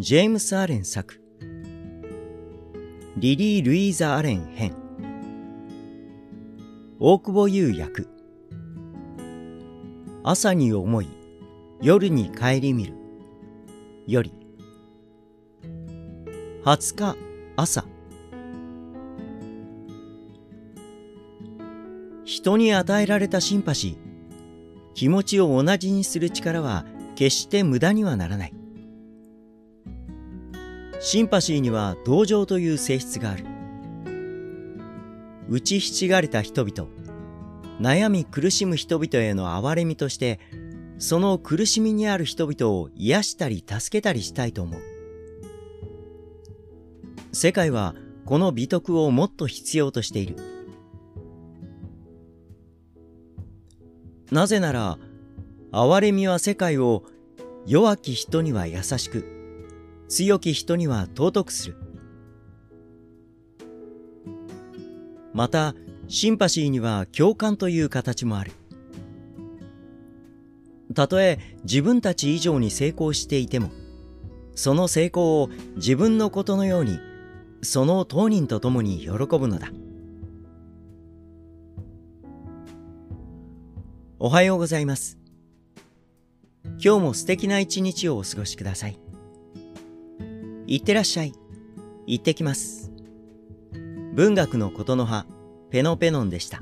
ジェームス・アレン作。リリー・ルイーザ・アレン編。大久保優役。朝に思い夜に帰り見る。より。20日朝。人に与えられたシンパシー。気持ちを同じにする力は決して無駄にはならない。シンパシーには同情という性質がある。打ちひしがれた人々、悩み苦しむ人々への憐れみとして、その苦しみにある人々を癒したり助けたりしたいと思う。世界はこの美徳をもっと必要としている。なぜなら、憐れみは世界を弱き人には優しく、強き人には尊くする。また、シンパシーには共感という形もある。たとえ自分たち以上に成功していても、その成功を自分のことのように、その当人と共に喜ぶのだ。おはようございます。今日も素敵な一日をお過ごしください。いってらっしゃい。行ってきます。文学のことの葉、ペノペノンでした。